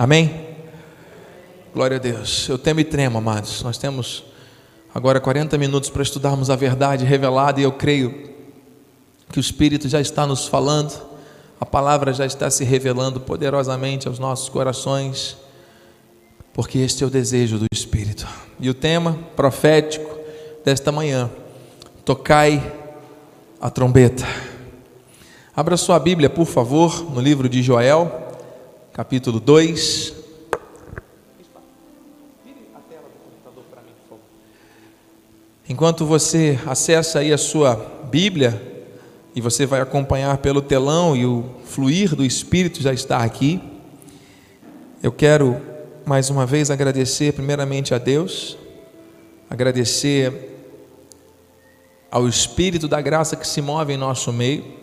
Amém? Glória a Deus. Eu temo e tremo, amados. Nós temos agora 40 minutos para estudarmos a verdade revelada e eu creio que o Espírito já está nos falando, a palavra já está se revelando poderosamente aos nossos corações, porque este é o desejo do Espírito. E o tema profético desta manhã: tocai a trombeta. Abra sua Bíblia, por favor, no livro de Joel, capítulo 2. Enquanto você acessa aí a sua Bíblia, e você vai acompanhar pelo telão e o fluir do Espírito já está aqui. Eu quero mais uma vez agradecer primeiramente a Deus, agradecer ao Espírito da graça que se move em nosso meio,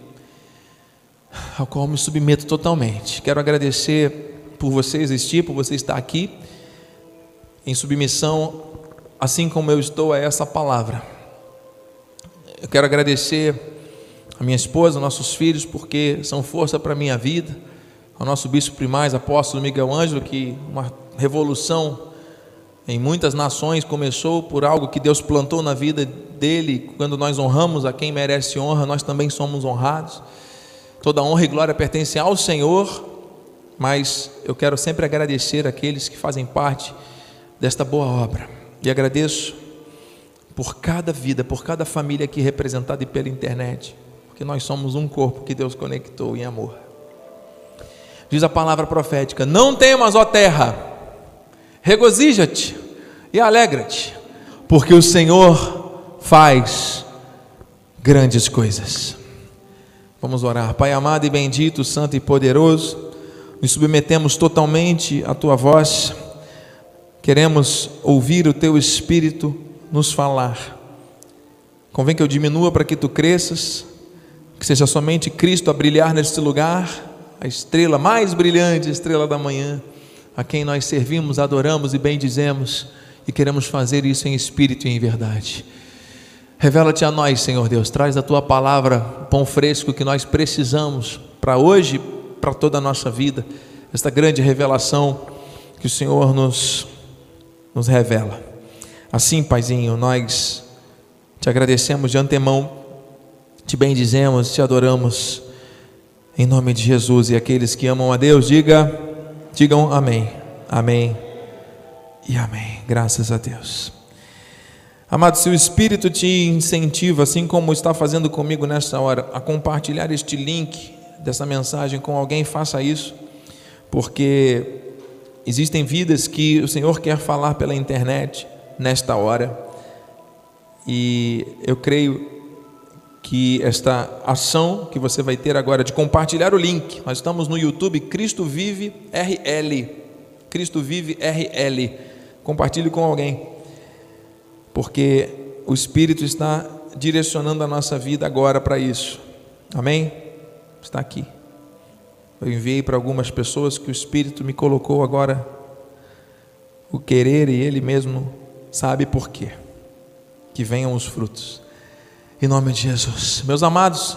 ao qual me submeto totalmente. Quero agradecer por você existir, por você estar aqui, em submissão, assim como eu estou a essa palavra. Eu quero agradecer a minha esposa, nossos filhos, porque são força para a minha vida, ao nosso bispo primaz, apóstolo Miguel Ângelo, que uma revolução em muitas nações começou por algo que Deus plantou na vida dele, quando nós honramos a quem merece honra, nós também somos honrados. Toda honra e glória pertencem ao Senhor, mas eu quero sempre agradecer aqueles que fazem parte desta boa obra. E agradeço por cada vida, por cada família aqui representada e pela internet que nós somos um corpo que Deus conectou em amor. Diz a palavra profética: Não temas, ó terra, regozija-te e alegra-te, porque o Senhor faz grandes coisas. Vamos orar. Pai amado e bendito, santo e poderoso, nos submetemos totalmente à tua voz. Queremos ouvir o teu espírito nos falar. Convém que eu diminua para que tu cresças que seja somente Cristo a brilhar neste lugar, a estrela mais brilhante, a estrela da manhã, a quem nós servimos, adoramos e bendizemos e queremos fazer isso em espírito e em verdade. Revela-te a nós, Senhor Deus, traz a tua palavra, pão fresco que nós precisamos para hoje, para toda a nossa vida, esta grande revelação que o Senhor nos, nos revela. Assim, Paizinho, nós te agradecemos de antemão te bendizemos, te adoramos, em nome de Jesus. E aqueles que amam a Deus, diga, digam amém, amém e amém. Graças a Deus. Amado, se o Espírito te incentiva, assim como está fazendo comigo nesta hora, a compartilhar este link dessa mensagem com alguém, faça isso, porque existem vidas que o Senhor quer falar pela internet nesta hora, e eu creio que esta ação que você vai ter agora de compartilhar o link, nós estamos no YouTube Cristo Vive RL. Cristo Vive RL. Compartilhe com alguém, porque o Espírito está direcionando a nossa vida agora para isso. Amém? Está aqui. Eu enviei para algumas pessoas que o Espírito me colocou agora o querer e Ele mesmo sabe por quê. Que venham os frutos. Em nome de Jesus. Meus amados,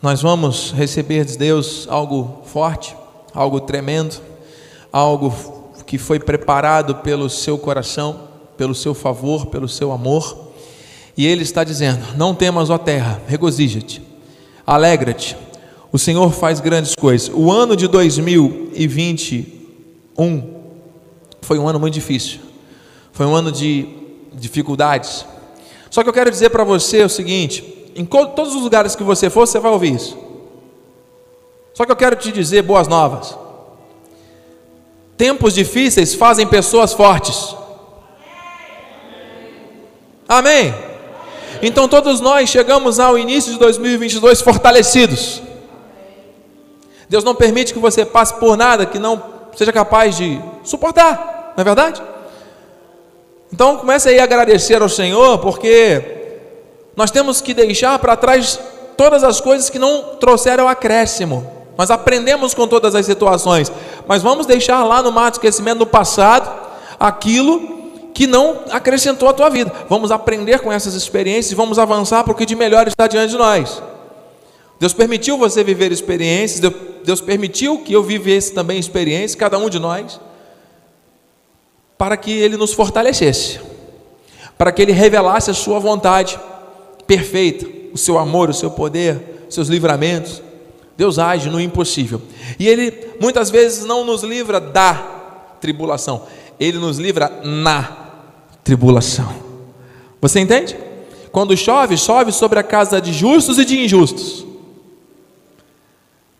nós vamos receber de Deus algo forte, algo tremendo, algo que foi preparado pelo seu coração, pelo seu favor, pelo seu amor. E ele está dizendo: Não temas, ó terra, regozija-te, alegra-te. O Senhor faz grandes coisas. O ano de 2021 foi um ano muito difícil. Foi um ano de dificuldades só que eu quero dizer para você o seguinte: em todos os lugares que você for, você vai ouvir isso. Só que eu quero te dizer boas novas. Tempos difíceis fazem pessoas fortes. Amém? Então todos nós chegamos ao início de 2022 fortalecidos. Deus não permite que você passe por nada que não seja capaz de suportar, não é verdade? Então comece aí a agradecer ao Senhor, porque nós temos que deixar para trás todas as coisas que não trouxeram acréscimo. Nós aprendemos com todas as situações, mas vamos deixar lá no de esquecimento no passado aquilo que não acrescentou a tua vida. Vamos aprender com essas experiências e vamos avançar porque de melhor está diante de nós. Deus permitiu você viver experiências, Deus, Deus permitiu que eu vivesse também experiências, cada um de nós, para que Ele nos fortalecesse, para que Ele revelasse a Sua vontade perfeita, o seu amor, o seu poder, os seus livramentos. Deus age no impossível. E Ele muitas vezes não nos livra da tribulação, Ele nos livra na tribulação. Você entende? Quando chove, chove sobre a casa de justos e de injustos.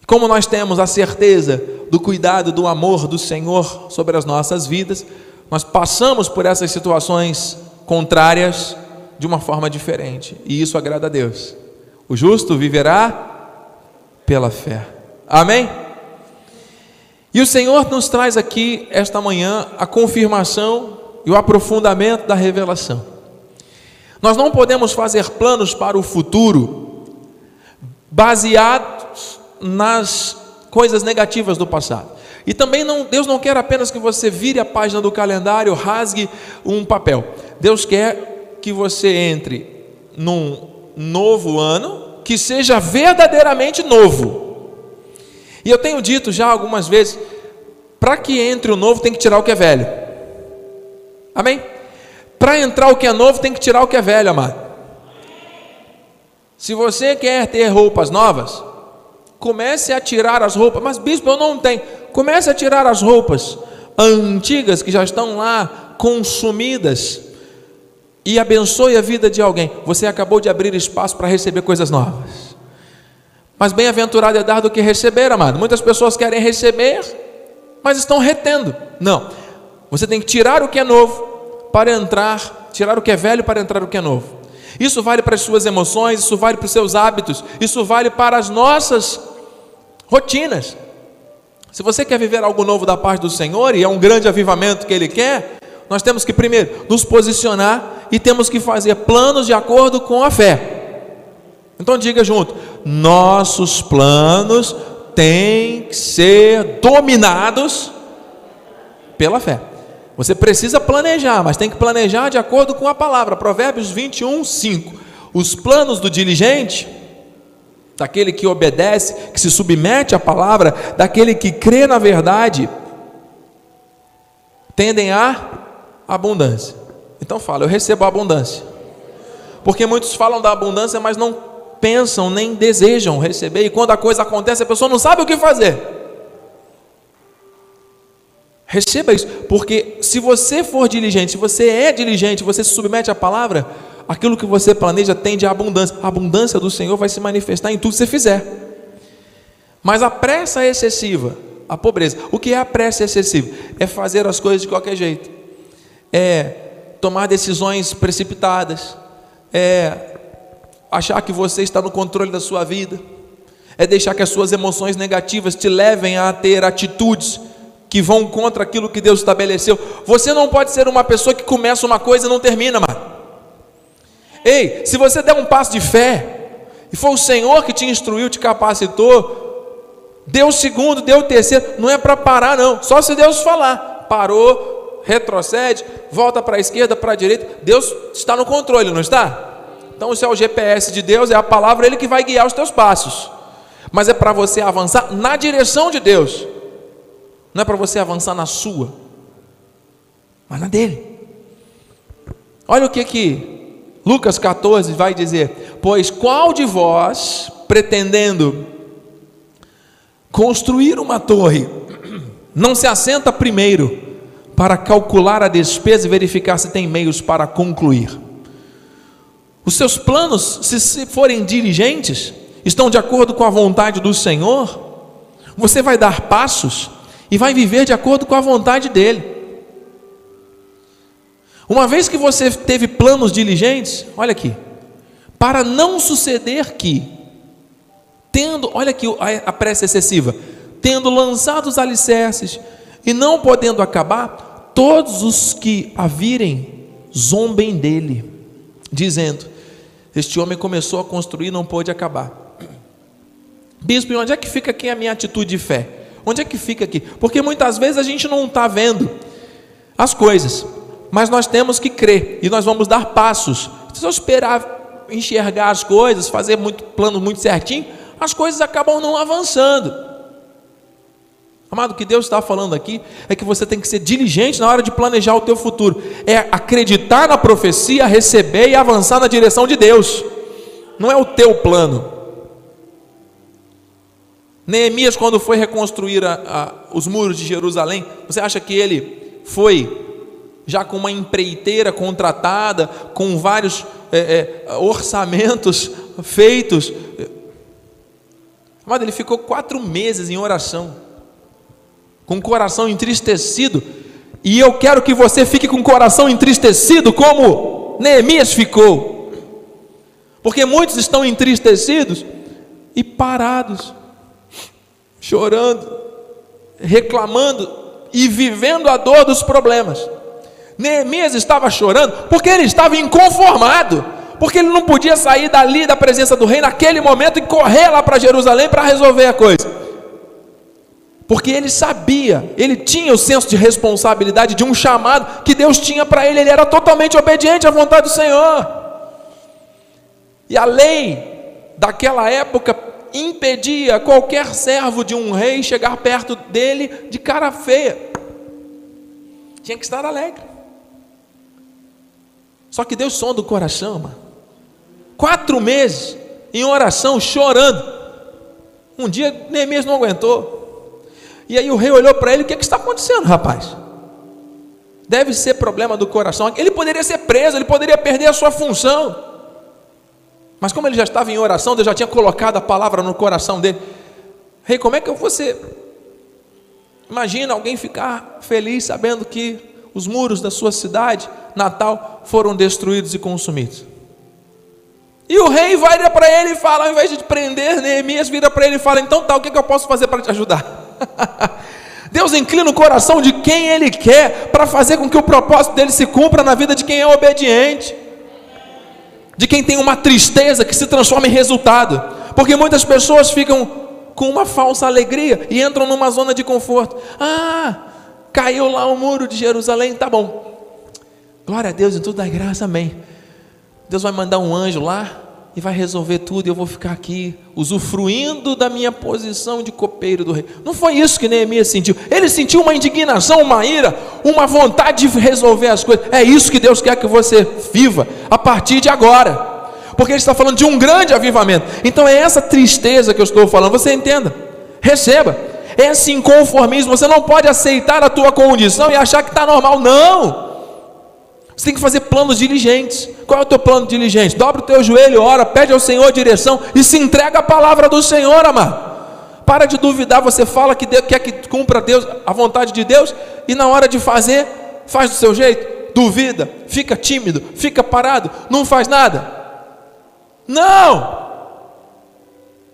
Como nós temos a certeza do cuidado, do amor do Senhor sobre as nossas vidas, nós passamos por essas situações contrárias de uma forma diferente, e isso agrada a Deus. O justo viverá pela fé. Amém? E o Senhor nos traz aqui esta manhã a confirmação e o aprofundamento da revelação. Nós não podemos fazer planos para o futuro baseados nas coisas negativas do passado. E também não, Deus não quer apenas que você vire a página do calendário, rasgue um papel. Deus quer que você entre num novo ano que seja verdadeiramente novo. E eu tenho dito já algumas vezes, para que entre o novo tem que tirar o que é velho. Amém? Para entrar o que é novo tem que tirar o que é velho, amado. Se você quer ter roupas novas, comece a tirar as roupas. Mas bispo, eu não tenho. Comece a tirar as roupas antigas que já estão lá consumidas e abençoe a vida de alguém. Você acabou de abrir espaço para receber coisas novas. Mas bem-aventurado é dar do que receber, amado. Muitas pessoas querem receber, mas estão retendo. Não. Você tem que tirar o que é novo para entrar, tirar o que é velho para entrar o que é novo. Isso vale para as suas emoções, isso vale para os seus hábitos, isso vale para as nossas rotinas. Se você quer viver algo novo da parte do Senhor, e é um grande avivamento que Ele quer, nós temos que primeiro nos posicionar e temos que fazer planos de acordo com a fé. Então diga junto: nossos planos têm que ser dominados pela fé. Você precisa planejar, mas tem que planejar de acordo com a palavra. Provérbios 21, 5. Os planos do diligente, daquele que obedece, que se submete à palavra, daquele que crê na verdade, tendem a abundância. Então fala, eu recebo a abundância. Porque muitos falam da abundância, mas não pensam nem desejam receber, e quando a coisa acontece, a pessoa não sabe o que fazer. Receba isso, porque se você for diligente, se você é diligente, você se submete à palavra, aquilo que você planeja tende à abundância. A abundância do Senhor vai se manifestar em tudo que você fizer. Mas a pressa excessiva, a pobreza, o que é a pressa excessiva? É fazer as coisas de qualquer jeito, é tomar decisões precipitadas, é achar que você está no controle da sua vida, é deixar que as suas emoções negativas te levem a ter atitudes que vão contra aquilo que Deus estabeleceu. Você não pode ser uma pessoa que começa uma coisa e não termina, mano. Ei, se você der um passo de fé, e foi o Senhor que te instruiu, te capacitou, deu o segundo, deu o terceiro, não é para parar, não, só se Deus falar, parou, retrocede, volta para a esquerda, para a direita, Deus está no controle, não está? Então, isso é o GPS de Deus, é a palavra, Ele que vai guiar os teus passos, mas é para você avançar na direção de Deus não é para você avançar na sua, mas na dele. Olha o que que Lucas 14 vai dizer: Pois qual de vós, pretendendo construir uma torre, não se assenta primeiro para calcular a despesa e verificar se tem meios para concluir? Os seus planos, se forem dirigentes, estão de acordo com a vontade do Senhor? Você vai dar passos e vai viver de acordo com a vontade dele. Uma vez que você teve planos diligentes, olha aqui, para não suceder que, tendo, olha aqui a pressa excessiva, tendo lançado os alicerces e não podendo acabar, todos os que a virem zombem dele, dizendo: Este homem começou a construir e não pôde acabar. Bispo, onde é que fica aqui a minha atitude de fé? Onde é que fica aqui? Porque muitas vezes a gente não está vendo as coisas, mas nós temos que crer e nós vamos dar passos. Se eu esperar enxergar as coisas, fazer muito plano muito certinho, as coisas acabam não avançando. Amado, o que Deus está falando aqui é que você tem que ser diligente na hora de planejar o teu futuro. É acreditar na profecia, receber e avançar na direção de Deus. Não é o teu plano. Neemias, quando foi reconstruir a, a, os muros de Jerusalém, você acha que ele foi já com uma empreiteira contratada, com vários é, é, orçamentos feitos? Amado, ele ficou quatro meses em oração com o coração entristecido, e eu quero que você fique com o coração entristecido, como Neemias ficou, porque muitos estão entristecidos e parados, chorando, reclamando e vivendo a dor dos problemas. Neemias estava chorando porque ele estava inconformado, porque ele não podia sair dali da presença do rei naquele momento e correr lá para Jerusalém para resolver a coisa. Porque ele sabia, ele tinha o senso de responsabilidade de um chamado que Deus tinha para ele, ele era totalmente obediente à vontade do Senhor. E a lei daquela época impedia qualquer servo de um rei chegar perto dele de cara feia. Tinha que estar alegre. Só que Deus sonda o coração, mano. Quatro meses em oração, chorando. Um dia Neemias não aguentou. E aí o rei olhou para ele: o que, é que está acontecendo, rapaz? Deve ser problema do coração. Ele poderia ser preso, ele poderia perder a sua função. Mas como ele já estava em oração, Deus já tinha colocado a palavra no coração dele. Rei, como é que ser? Imagina alguém ficar feliz sabendo que os muros da sua cidade natal foram destruídos e consumidos. E o rei vai para ele e fala, ao invés de prender Neemias, vira para ele e fala: Então tá, o que, que eu posso fazer para te ajudar? Deus inclina o coração de quem Ele quer para fazer com que o propósito dele se cumpra na vida de quem é obediente, de quem tem uma tristeza que se transforma em resultado, porque muitas pessoas ficam com uma falsa alegria e entram numa zona de conforto. Ah, caiu lá o muro de Jerusalém, tá bom. Glória a Deus em tudo da graça, amém. Deus vai mandar um anjo lá, e vai resolver tudo, e eu vou ficar aqui usufruindo da minha posição de copeiro do rei. Não foi isso que Neemias sentiu. Ele sentiu uma indignação, uma ira, uma vontade de resolver as coisas. É isso que Deus quer que você viva a partir de agora. Porque ele está falando de um grande avivamento. Então é essa tristeza que eu estou falando. Você entenda. Receba. Esse inconformismo, você não pode aceitar a tua condição e achar que está normal. Não. Você tem que fazer planos diligentes. Qual é o teu plano diligente? Dobra o teu joelho, ora, pede ao Senhor direção e se entrega a palavra do Senhor, amado. Para de duvidar, você fala que Deus, quer que cumpra Deus, a vontade de Deus, e na hora de fazer, faz do seu jeito, duvida, fica tímido, fica parado, não faz nada. Não!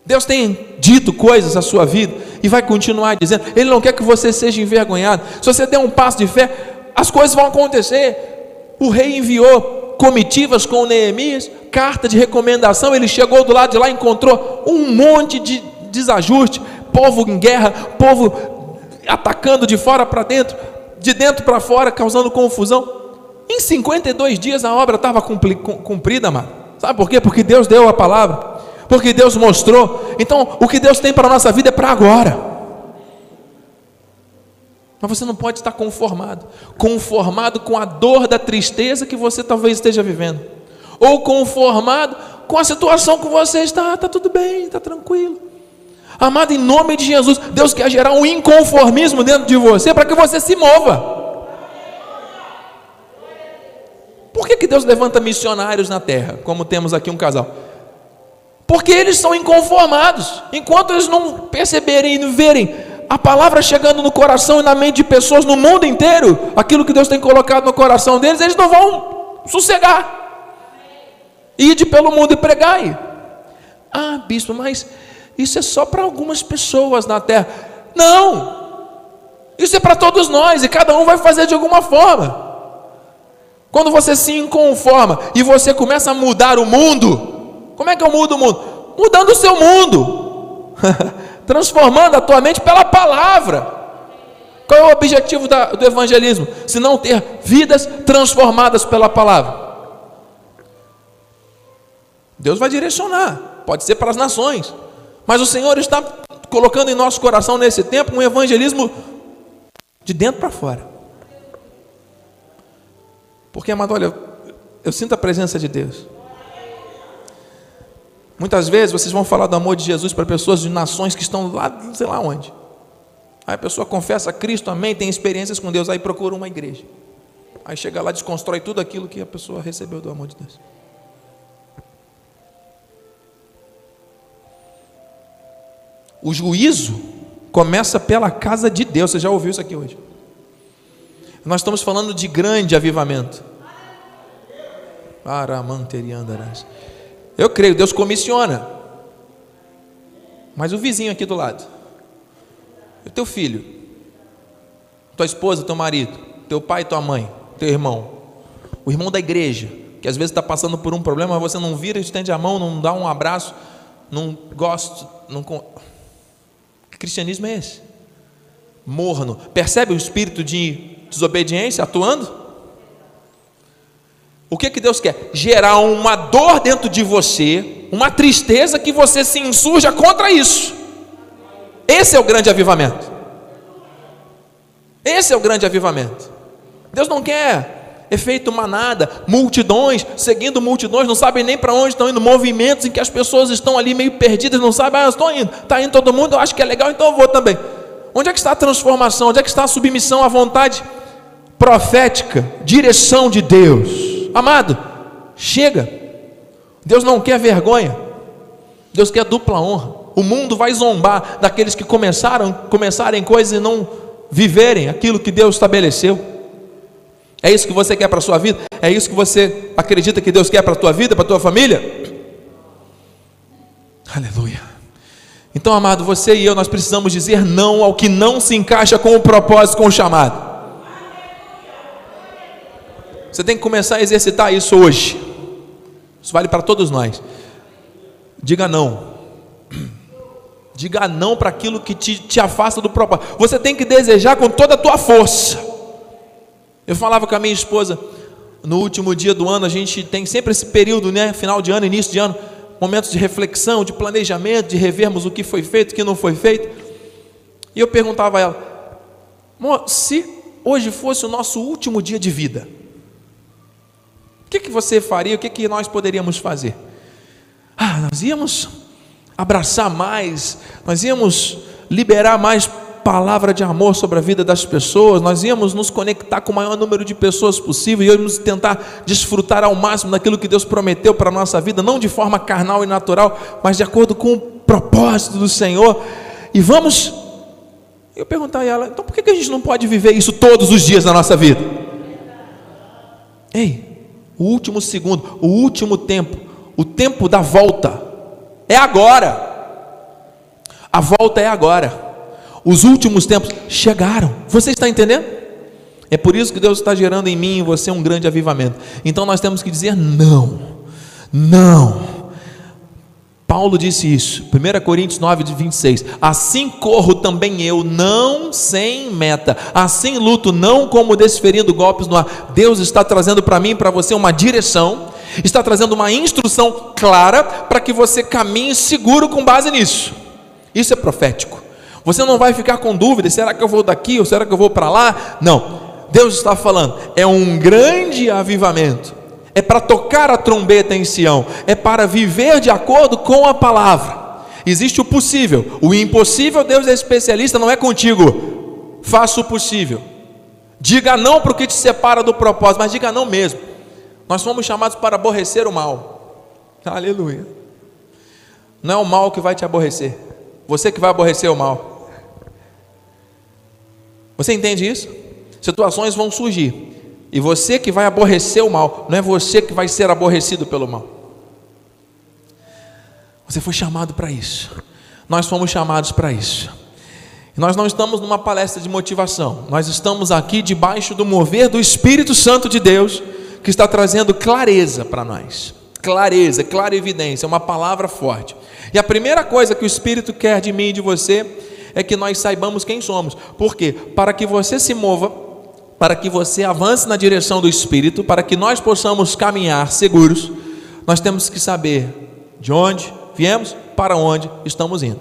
Deus tem dito coisas à sua vida e vai continuar dizendo. Ele não quer que você seja envergonhado. Se você der um passo de fé, as coisas vão acontecer o rei enviou comitivas com Neemias, carta de recomendação. Ele chegou do lado de lá encontrou um monte de desajuste, povo em guerra, povo atacando de fora para dentro, de dentro para fora, causando confusão. Em 52 dias a obra estava cumprida, mano. Sabe por quê? Porque Deus deu a palavra, porque Deus mostrou. Então, o que Deus tem para a nossa vida é para agora. Mas você não pode estar conformado conformado com a dor da tristeza que você talvez esteja vivendo, ou conformado com a situação que você está, está tudo bem, está tranquilo. Amado, em nome de Jesus, Deus quer gerar um inconformismo dentro de você para que você se mova. Por que, que Deus levanta missionários na terra, como temos aqui um casal? Porque eles são inconformados. Enquanto eles não perceberem e verem a palavra chegando no coração e na mente de pessoas no mundo inteiro, aquilo que Deus tem colocado no coração deles, eles não vão sossegar. Ide pelo mundo e pregai. Ah, bispo, mas isso é só para algumas pessoas na terra. Não! Isso é para todos nós e cada um vai fazer de alguma forma. Quando você se inconforma e você começa a mudar o mundo, como é que eu mudo o mundo? Mudando o seu mundo. transformando a tua mente pela palavra. Qual é o objetivo da, do evangelismo? Se não ter vidas transformadas pela palavra. Deus vai direcionar, pode ser para as nações, Mas o Senhor está colocando em nosso coração nesse tempo um evangelismo de dentro para fora. Porque, amado, olha, eu sinto a presença de Deus. Muitas vezes vocês vão falar do amor de Jesus para pessoas de nações que estão lá, não sei lá onde. Aí a pessoa confessa Cristo, amém, tem experiências com Deus, aí procura uma igreja. Aí chega lá, desconstrói tudo aquilo que a pessoa recebeu do amor de Deus. O juízo começa pela casa de Deus. Você já ouviu isso aqui hoje? Nós estamos falando de grande avivamento. Aramanteriandarás. Eu creio, Deus comissiona. Mas o vizinho aqui do lado, o teu filho, tua esposa, teu marido, teu pai, tua mãe, teu irmão, o irmão da igreja, que às vezes está passando por um problema, mas você não vira, estende a mão, não dá um abraço, não gosta, não. Que cristianismo é esse? Morno. Percebe o espírito de desobediência atuando? O que, que Deus quer? Gerar uma dor dentro de você, uma tristeza que você se insurja contra isso. Esse é o grande avivamento. Esse é o grande avivamento. Deus não quer efeito manada, multidões, seguindo multidões, não sabem nem para onde estão indo, movimentos em que as pessoas estão ali meio perdidas, não sabem, ah, estou indo, está indo todo mundo, eu acho que é legal, então eu vou também. Onde é que está a transformação? Onde é que está a submissão à vontade profética, direção de Deus? Amado, chega. Deus não quer vergonha. Deus quer dupla honra. O mundo vai zombar daqueles que começaram, começarem coisas e não viverem aquilo que Deus estabeleceu. É isso que você quer para a sua vida? É isso que você acredita que Deus quer para a tua vida, para a tua família? Aleluia. Então, amado, você e eu, nós precisamos dizer não ao que não se encaixa com o propósito, com o chamado. Você tem que começar a exercitar isso hoje. Isso vale para todos nós. Diga não. Diga não para aquilo que te, te afasta do propósito. Você tem que desejar com toda a tua força. Eu falava com a minha esposa, no último dia do ano, a gente tem sempre esse período, né? Final de ano, início de ano, momentos de reflexão, de planejamento, de revermos o que foi feito, o que não foi feito. E eu perguntava a ela, se hoje fosse o nosso último dia de vida, que, que você faria? O que, que nós poderíamos fazer? Ah, nós íamos abraçar mais, nós íamos liberar mais palavra de amor sobre a vida das pessoas, nós íamos nos conectar com o maior número de pessoas possível, e íamos tentar desfrutar ao máximo daquilo que Deus prometeu para a nossa vida, não de forma carnal e natural, mas de acordo com o propósito do Senhor. E vamos. Eu perguntar a ela, então por que a gente não pode viver isso todos os dias na nossa vida? Ei, o último segundo, o último tempo, o tempo da volta é agora. A volta é agora. Os últimos tempos chegaram. Você está entendendo? É por isso que Deus está gerando em mim e em você um grande avivamento. Então nós temos que dizer não. Não. Paulo disse isso, 1 Coríntios 9, 26. Assim corro também eu, não sem meta, assim luto, não como desferindo golpes no ar. Deus está trazendo para mim e para você uma direção, está trazendo uma instrução clara para que você caminhe seguro com base nisso. Isso é profético. Você não vai ficar com dúvidas: será que eu vou daqui ou será que eu vou para lá? Não. Deus está falando, é um grande avivamento é para tocar a trombeta em Sião, é para viver de acordo com a palavra. Existe o possível, o impossível, Deus é especialista, não é contigo. Faça o possível. Diga não para o que te separa do propósito, mas diga não mesmo. Nós fomos chamados para aborrecer o mal. Aleluia. Não é o mal que vai te aborrecer, você que vai aborrecer o mal. Você entende isso? Situações vão surgir, e você que vai aborrecer o mal, não é você que vai ser aborrecido pelo mal. Você foi chamado para isso. Nós fomos chamados para isso. Nós não estamos numa palestra de motivação. Nós estamos aqui debaixo do mover do Espírito Santo de Deus, que está trazendo clareza para nós. Clareza, clara evidência, uma palavra forte. E a primeira coisa que o Espírito quer de mim e de você é que nós saibamos quem somos. Por quê? Para que você se mova para que você avance na direção do Espírito, para que nós possamos caminhar seguros, nós temos que saber de onde viemos, para onde estamos indo.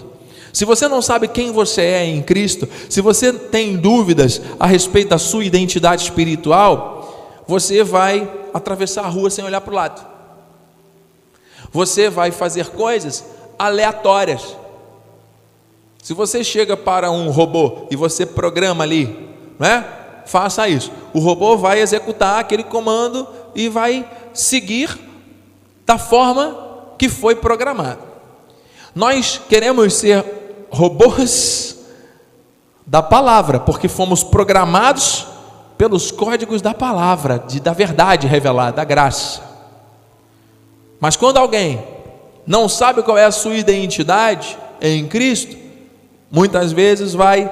Se você não sabe quem você é em Cristo, se você tem dúvidas a respeito da sua identidade espiritual, você vai atravessar a rua sem olhar para o lado. Você vai fazer coisas aleatórias. Se você chega para um robô e você programa ali, né? Faça isso. O robô vai executar aquele comando e vai seguir da forma que foi programado. Nós queremos ser robôs da palavra, porque fomos programados pelos códigos da palavra, de, da verdade revelada, da graça. Mas quando alguém não sabe qual é a sua identidade em Cristo, muitas vezes vai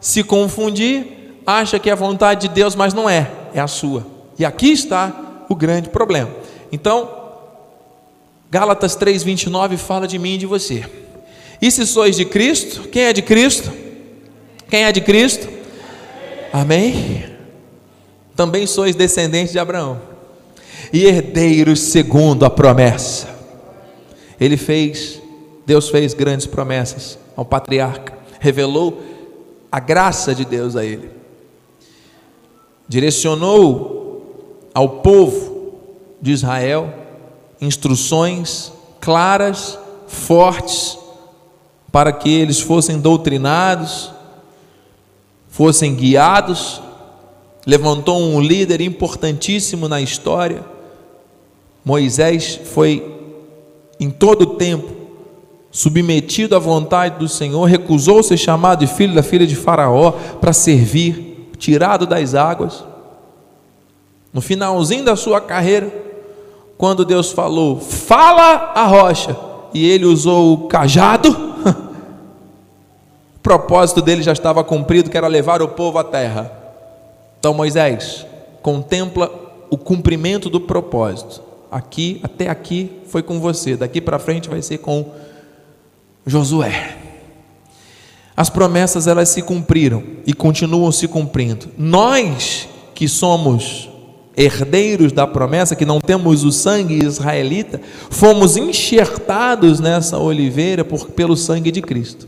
se confundir, acha que é a vontade de Deus, mas não é, é a sua. E aqui está o grande problema. Então, Gálatas 3:29 fala de mim e de você. E se sois de Cristo, quem é de Cristo? Quem é de Cristo? Amém? Também sois descendentes de Abraão e herdeiros segundo a promessa. Ele fez, Deus fez grandes promessas ao patriarca, revelou a graça de Deus a ele, direcionou ao povo de Israel instruções claras, fortes, para que eles fossem doutrinados, fossem guiados. Levantou um líder importantíssimo na história. Moisés foi em todo o tempo submetido à vontade do Senhor, recusou ser chamado de filho da filha de Faraó para servir, tirado das águas. No finalzinho da sua carreira, quando Deus falou: "Fala a rocha", e ele usou o cajado, o propósito dele já estava cumprido, que era levar o povo à terra. Então Moisés contempla o cumprimento do propósito. Aqui, até aqui foi com você, daqui para frente vai ser com Josué. As promessas elas se cumpriram e continuam se cumprindo. Nós que somos herdeiros da promessa, que não temos o sangue israelita, fomos enxertados nessa oliveira por, pelo sangue de Cristo.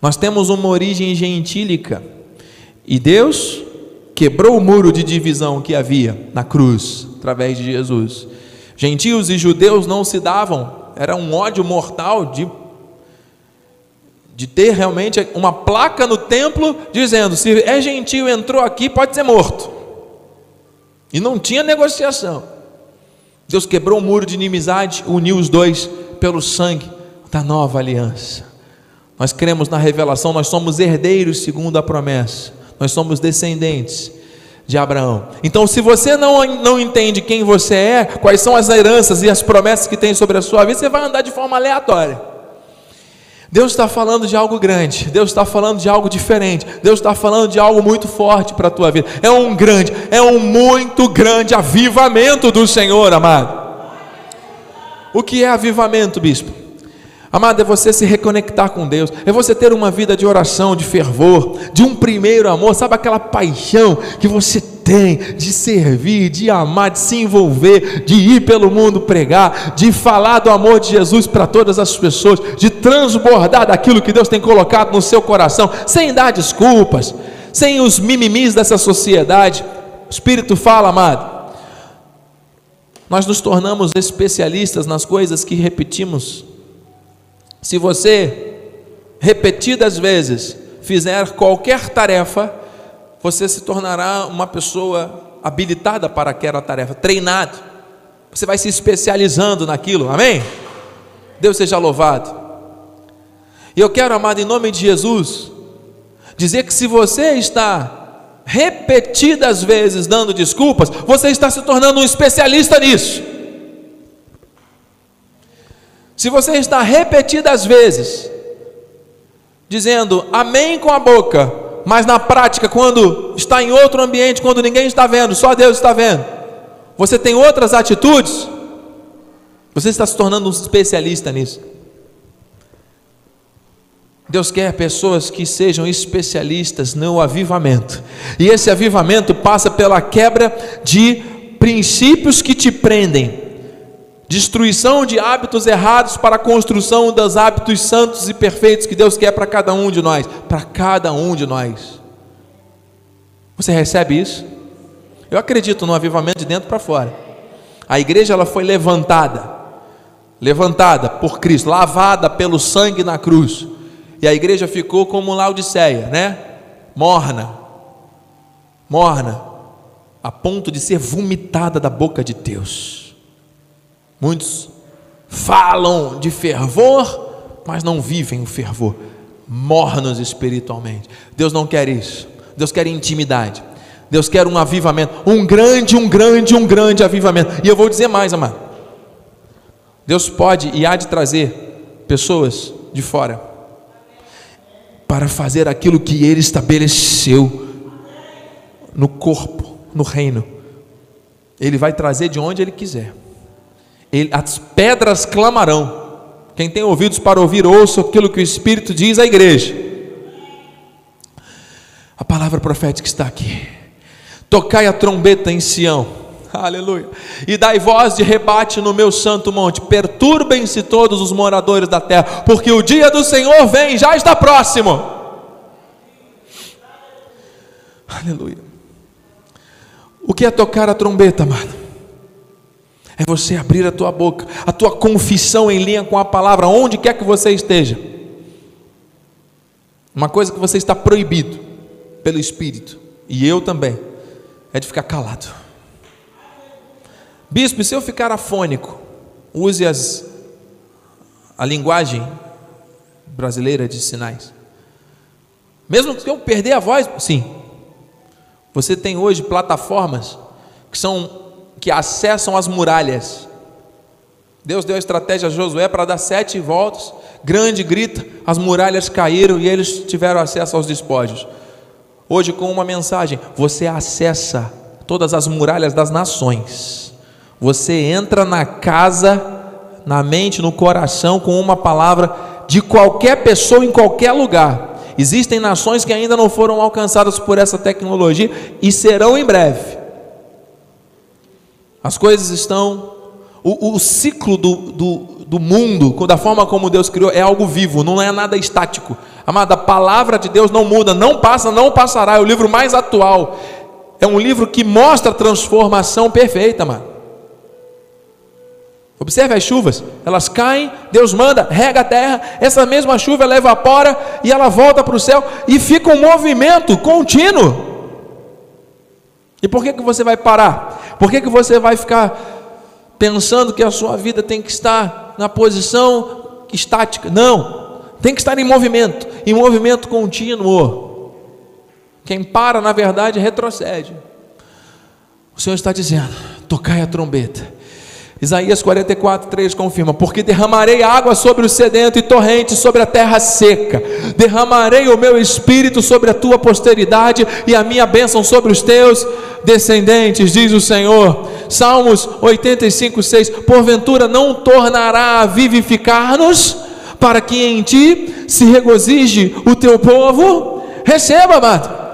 Nós temos uma origem gentílica e Deus quebrou o muro de divisão que havia na cruz através de Jesus. Gentios e judeus não se davam, era um ódio mortal de de ter realmente uma placa no templo dizendo: se é gentio entrou aqui, pode ser morto. E não tinha negociação. Deus quebrou o muro de inimizade, uniu os dois pelo sangue da nova aliança. Nós cremos na revelação, nós somos herdeiros segundo a promessa, nós somos descendentes de Abraão. Então, se você não, não entende quem você é, quais são as heranças e as promessas que tem sobre a sua vida, você vai andar de forma aleatória. Deus está falando de algo grande, Deus está falando de algo diferente, Deus está falando de algo muito forte para a tua vida. É um grande, é um muito grande avivamento do Senhor, amado. O que é avivamento, bispo? Amado, é você se reconectar com Deus, é você ter uma vida de oração, de fervor, de um primeiro amor, sabe aquela paixão que você tem de servir, de amar, de se envolver, de ir pelo mundo pregar, de falar do amor de Jesus para todas as pessoas, de transbordar daquilo que Deus tem colocado no seu coração, sem dar desculpas, sem os mimimis dessa sociedade. O Espírito fala, amado. Nós nos tornamos especialistas nas coisas que repetimos se você repetidas vezes fizer qualquer tarefa, você se tornará uma pessoa habilitada para aquela tarefa, treinado. Você vai se especializando naquilo, amém? Deus seja louvado. E eu quero, amado, em nome de Jesus, dizer que se você está repetidas vezes dando desculpas, você está se tornando um especialista nisso. Se você está repetidas vezes dizendo amém com a boca, mas na prática, quando está em outro ambiente, quando ninguém está vendo, só Deus está vendo, você tem outras atitudes, você está se tornando um especialista nisso. Deus quer pessoas que sejam especialistas no avivamento, e esse avivamento passa pela quebra de princípios que te prendem, Destruição de hábitos errados para a construção dos hábitos santos e perfeitos que Deus quer para cada um de nós. Para cada um de nós. Você recebe isso? Eu acredito no avivamento de dentro para fora. A igreja ela foi levantada, levantada por Cristo, lavada pelo sangue na cruz. E a igreja ficou como Laodiceia, né? Morna. Morna, a ponto de ser vomitada da boca de Deus. Muitos falam de fervor, mas não vivem o fervor, mornos espiritualmente. Deus não quer isso. Deus quer intimidade. Deus quer um avivamento, um grande, um grande, um grande avivamento. E eu vou dizer mais, amado. Deus pode e há de trazer pessoas de fora para fazer aquilo que Ele estabeleceu no corpo, no reino. Ele vai trazer de onde Ele quiser. Ele, as pedras clamarão. Quem tem ouvidos para ouvir, ouça aquilo que o Espírito diz à igreja. A palavra profética está aqui. Tocai a trombeta em Sião, aleluia, e dai voz de rebate no meu santo monte. Perturbem-se todos os moradores da terra, porque o dia do Senhor vem, já está próximo. Aleluia. O que é tocar a trombeta, mano? É você abrir a tua boca, a tua confissão em linha com a palavra, onde quer que você esteja. Uma coisa que você está proibido pelo Espírito, e eu também, é de ficar calado. Bispo, se eu ficar afônico, use as, a linguagem brasileira de sinais. Mesmo que eu perder a voz, sim. Você tem hoje plataformas que são que acessam as muralhas. Deus deu a estratégia a Josué para dar sete voltas, grande grita, as muralhas caíram e eles tiveram acesso aos despojos. Hoje, com uma mensagem, você acessa todas as muralhas das nações. Você entra na casa, na mente, no coração, com uma palavra de qualquer pessoa em qualquer lugar. Existem nações que ainda não foram alcançadas por essa tecnologia e serão em breve. As coisas estão. O, o ciclo do, do, do mundo, da forma como Deus criou, é algo vivo, não é nada estático. Amada, a palavra de Deus não muda, não passa, não passará. É o livro mais atual. É um livro que mostra a transformação perfeita, mano. Observe as chuvas, elas caem, Deus manda, rega a terra, essa mesma chuva ela evapora e ela volta para o céu e fica um movimento contínuo. E por que, que você vai parar? Por que, que você vai ficar pensando que a sua vida tem que estar na posição estática? Não, tem que estar em movimento, em movimento contínuo. Quem para, na verdade, retrocede. O Senhor está dizendo: tocai a trombeta Isaías 44, 3 confirma: Porque derramarei água sobre o sedento e torrentes sobre a terra seca, derramarei o meu espírito sobre a tua posteridade e a minha bênção sobre os teus descendentes, diz o Senhor. Salmos 85, 6: Porventura não tornará a vivificar-nos, para que em ti se regozije o teu povo? Receba, amado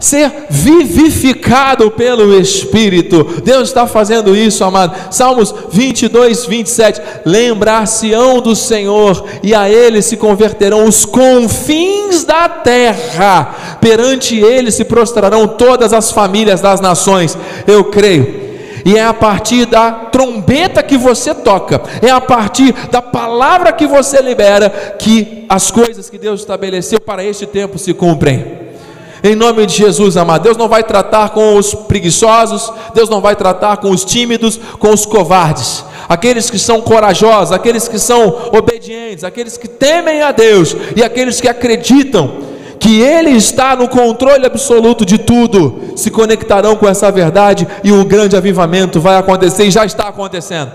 ser vivificado pelo Espírito. Deus está fazendo isso, amado. Salmos 22, 27. Lembrar-se-ão do Senhor, e a Ele se converterão os confins da terra, perante Ele se prostrarão todas as famílias das nações. Eu creio. E é a partir da trombeta que você toca, é a partir da palavra que você libera, que as coisas que Deus estabeleceu para este tempo se cumprem. Em nome de Jesus, amado. Deus não vai tratar com os preguiçosos, Deus não vai tratar com os tímidos, com os covardes. Aqueles que são corajosos, aqueles que são obedientes, aqueles que temem a Deus e aqueles que acreditam que Ele está no controle absoluto de tudo, se conectarão com essa verdade e o grande avivamento vai acontecer e já está acontecendo.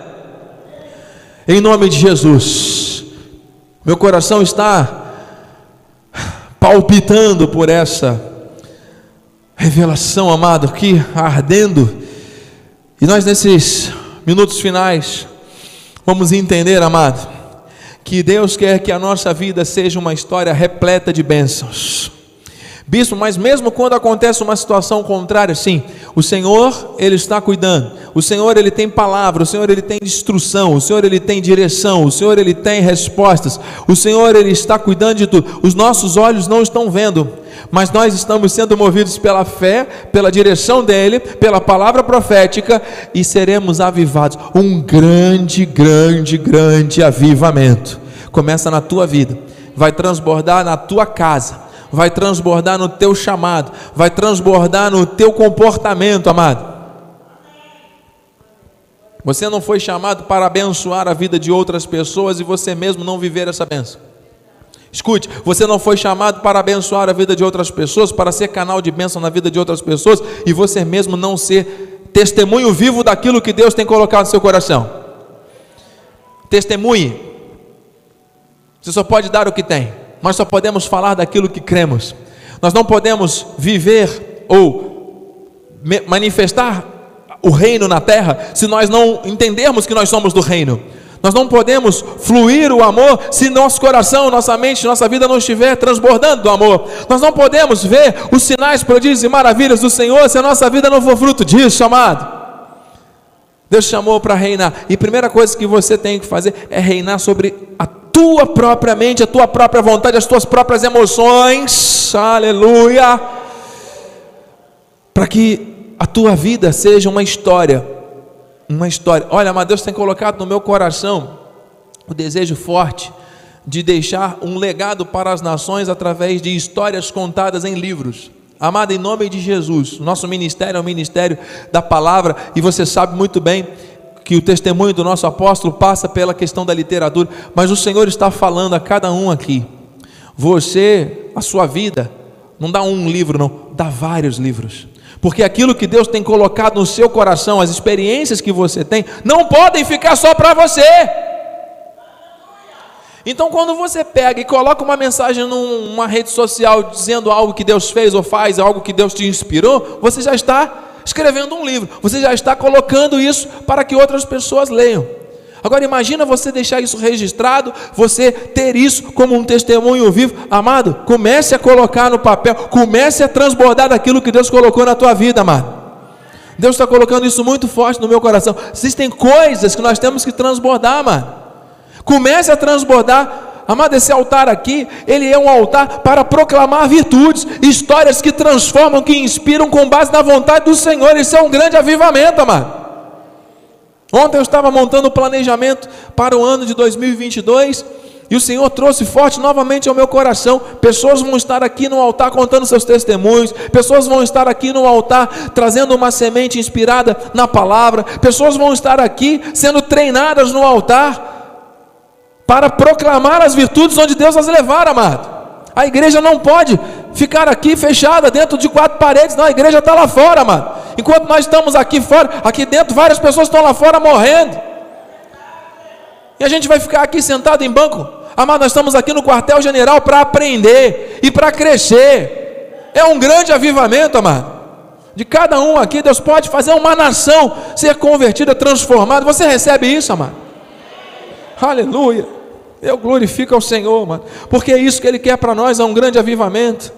Em nome de Jesus, meu coração está palpitando por essa revelação, amado, aqui ardendo. E nós, nesses minutos finais, vamos entender, amado, que Deus quer que a nossa vida seja uma história repleta de bênçãos. Bispo, mas mesmo quando acontece uma situação contrária, sim, o Senhor, Ele está cuidando. O Senhor, Ele tem palavra, o Senhor, Ele tem instrução, o Senhor, Ele tem direção, o Senhor, Ele tem respostas. O Senhor, Ele está cuidando de tudo. Os nossos olhos não estão vendo, mas nós estamos sendo movidos pela fé, pela direção dEle, pela palavra profética e seremos avivados. Um grande, grande, grande avivamento. Começa na tua vida, vai transbordar na tua casa vai transbordar no teu chamado, vai transbordar no teu comportamento, amado. Você não foi chamado para abençoar a vida de outras pessoas e você mesmo não viver essa bênção. Escute, você não foi chamado para abençoar a vida de outras pessoas, para ser canal de bênção na vida de outras pessoas e você mesmo não ser testemunho vivo daquilo que Deus tem colocado no seu coração. Testemunhe. Você só pode dar o que tem mas só podemos falar daquilo que cremos. Nós não podemos viver ou manifestar o reino na terra se nós não entendermos que nós somos do reino. Nós não podemos fluir o amor se nosso coração, nossa mente, nossa vida não estiver transbordando do amor. Nós não podemos ver os sinais, prodígios e maravilhas do Senhor se a nossa vida não for fruto disso, amado. Deus chamou para reinar, e a primeira coisa que você tem que fazer é reinar sobre a tua própria mente, a tua própria vontade, as tuas próprias emoções, aleluia, para que a tua vida seja uma história, uma história. Olha, mas Deus tem colocado no meu coração o desejo forte de deixar um legado para as nações através de histórias contadas em livros. Amado, em nome de Jesus, nosso ministério é o ministério da palavra e você sabe muito bem que o testemunho do nosso apóstolo passa pela questão da literatura, mas o Senhor está falando a cada um aqui. Você, a sua vida, não dá um livro, não, dá vários livros. Porque aquilo que Deus tem colocado no seu coração, as experiências que você tem, não podem ficar só para você. Então, quando você pega e coloca uma mensagem numa rede social dizendo algo que Deus fez ou faz, algo que Deus te inspirou, você já está escrevendo um livro, você já está colocando isso para que outras pessoas leiam. Agora imagina você deixar isso registrado, você ter isso como um testemunho vivo. Amado, comece a colocar no papel, comece a transbordar daquilo que Deus colocou na tua vida, amado. Deus está colocando isso muito forte no meu coração. Existem coisas que nós temos que transbordar, amado. Comece a transbordar Amado, esse altar aqui, ele é um altar para proclamar virtudes, histórias que transformam, que inspiram com base na vontade do Senhor. Isso é um grande avivamento, amado. Ontem eu estava montando o planejamento para o ano de 2022 e o Senhor trouxe forte novamente ao meu coração. Pessoas vão estar aqui no altar contando seus testemunhos, pessoas vão estar aqui no altar trazendo uma semente inspirada na palavra, pessoas vão estar aqui sendo treinadas no altar para proclamar as virtudes onde Deus as levar, amado. A igreja não pode ficar aqui fechada dentro de quatro paredes, não, a igreja está lá fora, amado. Enquanto nós estamos aqui fora, aqui dentro, várias pessoas estão lá fora morrendo. E a gente vai ficar aqui sentado em banco. Amado, nós estamos aqui no quartel-general para aprender e para crescer. É um grande avivamento, amado. De cada um aqui, Deus pode fazer uma nação ser convertida, transformada. Você recebe isso, amado? Aleluia. Eu glorifico ao Senhor, mano, porque é isso que Ele quer para nós, é um grande avivamento.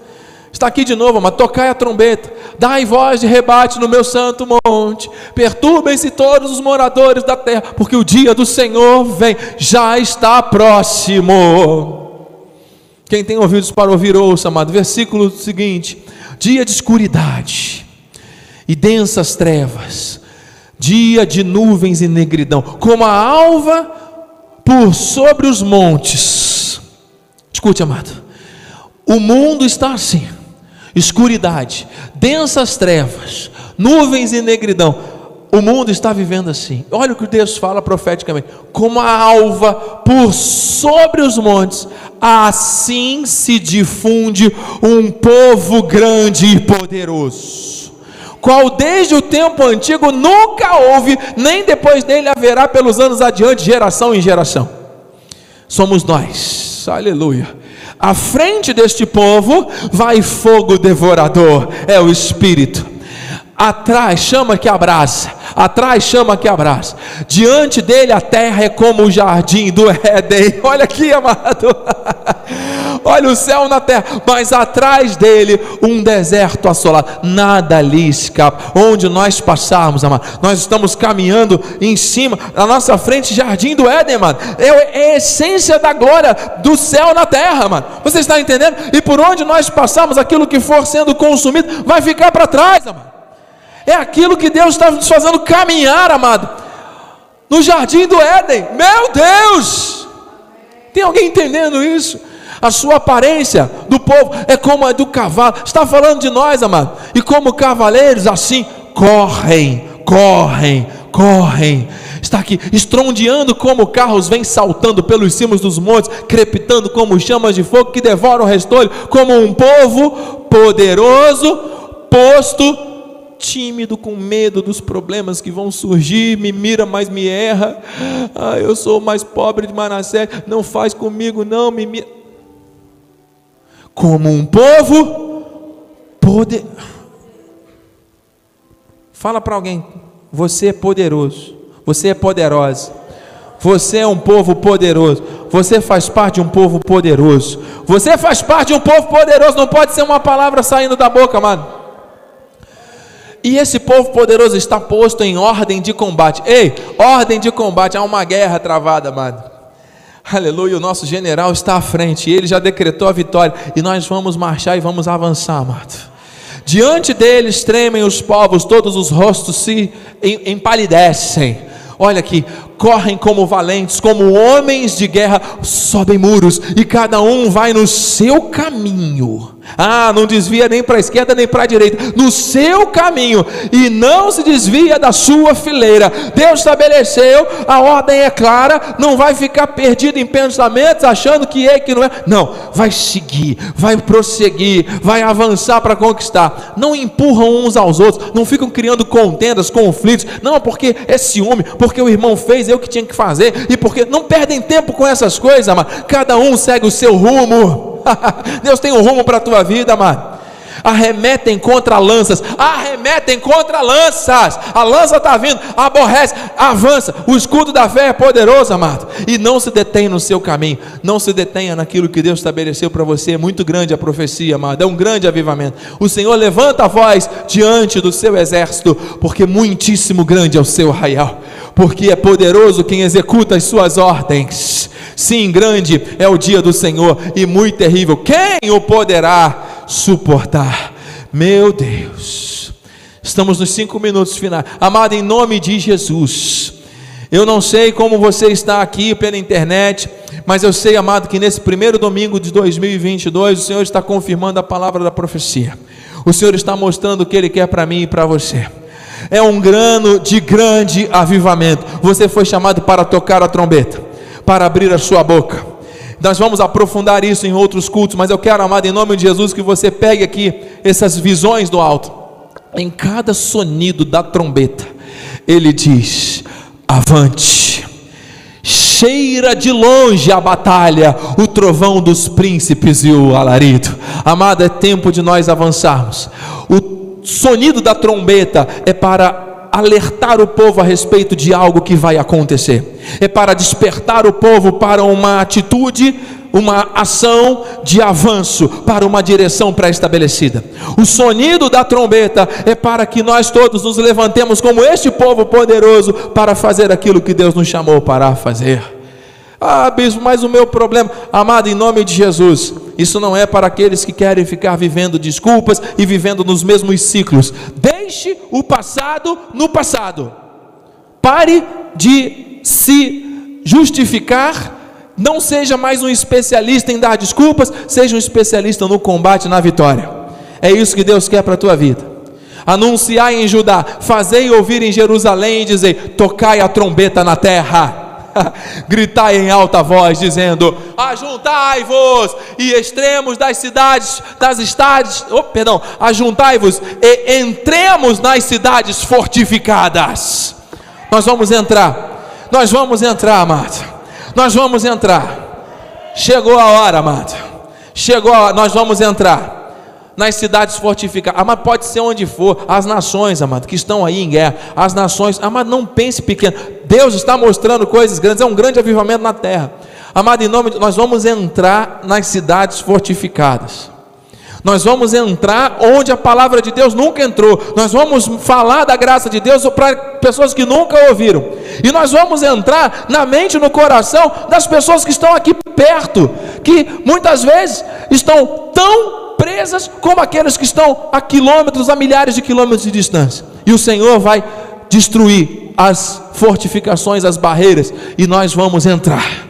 Está aqui de novo, mas tocai a trombeta, dai voz de rebate no meu santo monte, perturbem-se todos os moradores da terra, porque o dia do Senhor vem, já está próximo. Quem tem ouvidos para ouvir, ouça, amado. Versículo seguinte: dia de escuridade e densas trevas, dia de nuvens e negridão, como a alva por sobre os montes. Escute, amado. O mundo está assim: escuridade, densas trevas, nuvens e negridão. O mundo está vivendo assim. Olha o que Deus fala profeticamente: como a alva por sobre os montes, assim se difunde um povo grande e poderoso qual desde o tempo antigo nunca houve, nem depois dele haverá pelos anos adiante, geração em geração. Somos nós, aleluia. À frente deste povo vai fogo devorador, é o Espírito. Atrás, chama que abraça. atrás chama que abraça. Diante dele a terra é como o jardim do Éden. Olha aqui, amado. Olha o céu na terra, mas atrás dele um deserto assolado. Nada ali escapa. Onde nós passarmos, amado, nós estamos caminhando em cima, na nossa frente, jardim do Éden, mano. É, é a essência da glória do céu na terra, mano. Você está entendendo? E por onde nós passarmos, aquilo que for sendo consumido vai ficar para trás, amado. É aquilo que Deus está nos fazendo caminhar, amado. No jardim do Éden. Meu Deus! Tem alguém entendendo isso? A sua aparência do povo é como a do cavalo. Está falando de nós, amado. E como cavaleiros, assim, correm, correm, correm. Está aqui, estrondeando como carros vêm saltando pelos cimos dos montes, crepitando como chamas de fogo que devoram o restolho, como um povo poderoso, posto tímido, com medo dos problemas que vão surgir, me mira, mas me erra. Ah, eu sou o mais pobre de Manassés, não faz comigo, não, me mira. Como um povo poder. Fala para alguém, você é poderoso, você é poderosa. Você é um povo poderoso. Você faz parte de um povo poderoso. Você faz parte de um povo poderoso. Não pode ser uma palavra saindo da boca, mano. E esse povo poderoso está posto em ordem de combate. Ei, ordem de combate, há uma guerra travada, amado. Aleluia, o nosso general está à frente, ele já decretou a vitória, e nós vamos marchar e vamos avançar, amado. Diante deles tremem os povos, todos os rostos se empalidecem. Olha aqui, correm como valentes, como homens de guerra, sobem muros, e cada um vai no seu caminho. Ah, não desvia nem para a esquerda nem para a direita, no seu caminho, e não se desvia da sua fileira. Deus estabeleceu, a ordem é clara, não vai ficar perdido em pensamentos, achando que é que não é. Não, vai seguir, vai prosseguir, vai avançar para conquistar. Não empurram uns aos outros, não ficam criando contendas, conflitos. Não, porque é ciúme, porque o irmão fez, eu que tinha que fazer, e porque não perdem tempo com essas coisas, mas cada um segue o seu rumo. Deus tem um rumo para a tua vida, amado. Arremetem contra lanças, arremetem contra lanças. A lança está vindo, aborrece, avança. O escudo da fé é poderoso, amado. E não se detém no seu caminho, não se detenha naquilo que Deus estabeleceu para você. É muito grande a profecia, amado. É um grande avivamento. O Senhor levanta a voz diante do seu exército, porque muitíssimo grande é o seu arraial, porque é poderoso quem executa as suas ordens. Sim, grande é o dia do Senhor e muito terrível. Quem o poderá suportar? Meu Deus. Estamos nos cinco minutos finais. Amado, em nome de Jesus. Eu não sei como você está aqui pela internet, mas eu sei, amado, que nesse primeiro domingo de 2022 o Senhor está confirmando a palavra da profecia. O Senhor está mostrando o que Ele quer para mim e para você. É um grano de grande avivamento. Você foi chamado para tocar a trombeta para abrir a sua boca. Nós vamos aprofundar isso em outros cultos, mas eu quero, amado, em nome de Jesus, que você pegue aqui essas visões do alto. Em cada sonido da trombeta, ele diz: Avante, cheira de longe a batalha, o trovão dos príncipes e o alarido. Amado, é tempo de nós avançarmos. O sonido da trombeta é para alertar o povo a respeito de algo que vai acontecer, é para despertar o povo para uma atitude, uma ação de avanço, para uma direção pré-estabelecida. O sonido da trombeta é para que nós todos nos levantemos como este povo poderoso para fazer aquilo que Deus nos chamou para fazer. Ah, bispo, mas o meu problema, amado, em nome de Jesus, isso não é para aqueles que querem ficar vivendo desculpas e vivendo nos mesmos ciclos. Deixe o passado no passado. Pare de se justificar. Não seja mais um especialista em dar desculpas, seja um especialista no combate, na vitória. É isso que Deus quer para a tua vida. Anunciar em Judá, fazei ouvir em Jerusalém e dizer: tocai a trombeta na terra gritai em alta voz, dizendo: Ajuntai-vos e extremos das cidades, das cidades, oh, perdão, ajuntai-vos e entremos nas cidades fortificadas. Nós vamos entrar, nós vamos entrar, amado, nós vamos entrar. Chegou a hora, amado, chegou a hora, nós vamos entrar. Nas cidades fortificadas, amado, pode ser onde for, as nações, amado, que estão aí em guerra, as nações, amado, não pense pequeno, Deus está mostrando coisas grandes, é um grande avivamento na terra, amado, em nome de, nós vamos entrar nas cidades fortificadas, nós vamos entrar onde a palavra de Deus nunca entrou. Nós vamos falar da graça de Deus para pessoas que nunca ouviram. E nós vamos entrar na mente e no coração das pessoas que estão aqui perto, que muitas vezes estão tão presas como aqueles que estão a quilômetros, a milhares de quilômetros de distância. E o Senhor vai destruir as fortificações, as barreiras, e nós vamos entrar.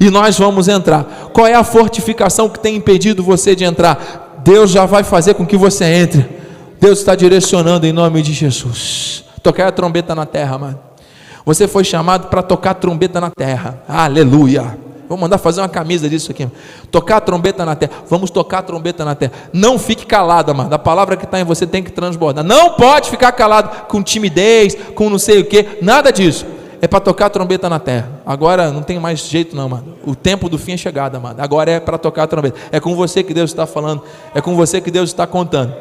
E nós vamos entrar. Qual é a fortificação que tem impedido você de entrar? Deus já vai fazer com que você entre. Deus está direcionando em nome de Jesus. Tocar a trombeta na terra, mano. Você foi chamado para tocar trombeta na terra. Aleluia. Vou mandar fazer uma camisa disso aqui. Tocar a trombeta na terra. Vamos tocar a trombeta na terra. Não fique calado, mano. A palavra que está em você tem que transbordar. Não pode ficar calado com timidez, com não sei o que. Nada disso é para tocar a trombeta na terra. Agora não tem mais jeito não, mano. O tempo do fim é chegado, mano. Agora é para tocar a trombeta. É com você que Deus está falando. É com você que Deus está contando.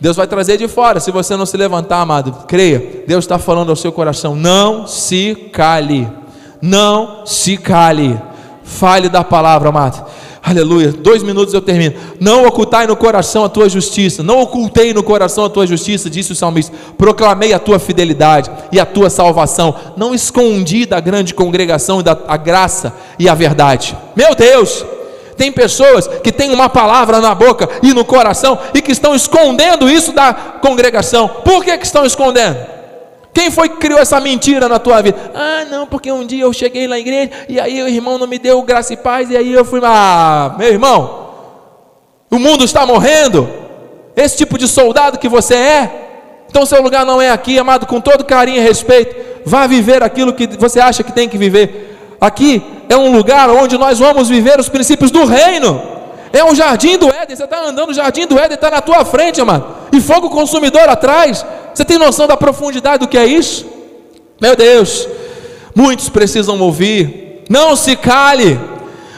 Deus vai trazer de fora. Se você não se levantar, amado, creia. Deus está falando ao seu coração. Não se cale. Não se cale. Fale da palavra, amado. Aleluia. Dois minutos eu termino. Não ocultai no coração a tua justiça. Não ocultei no coração a tua justiça, disse o salmista. Proclamei a tua fidelidade e a tua salvação. Não escondi da grande congregação da a graça e a verdade. Meu Deus! Tem pessoas que têm uma palavra na boca e no coração e que estão escondendo isso da congregação. Por que, que estão escondendo? Quem foi que criou essa mentira na tua vida? Ah, não, porque um dia eu cheguei na igreja e aí o irmão não me deu graça e paz e aí eu fui. Ah, meu irmão, o mundo está morrendo. Esse tipo de soldado que você é. Então seu lugar não é aqui, amado, com todo carinho e respeito. Vá viver aquilo que você acha que tem que viver. Aqui é um lugar onde nós vamos viver os princípios do reino. É um jardim do Éden. Você está andando no jardim do Éden, está na tua frente, amado. E fogo consumidor atrás. Você tem noção da profundidade do que é isso? Meu Deus, muitos precisam ouvir. Não se cale.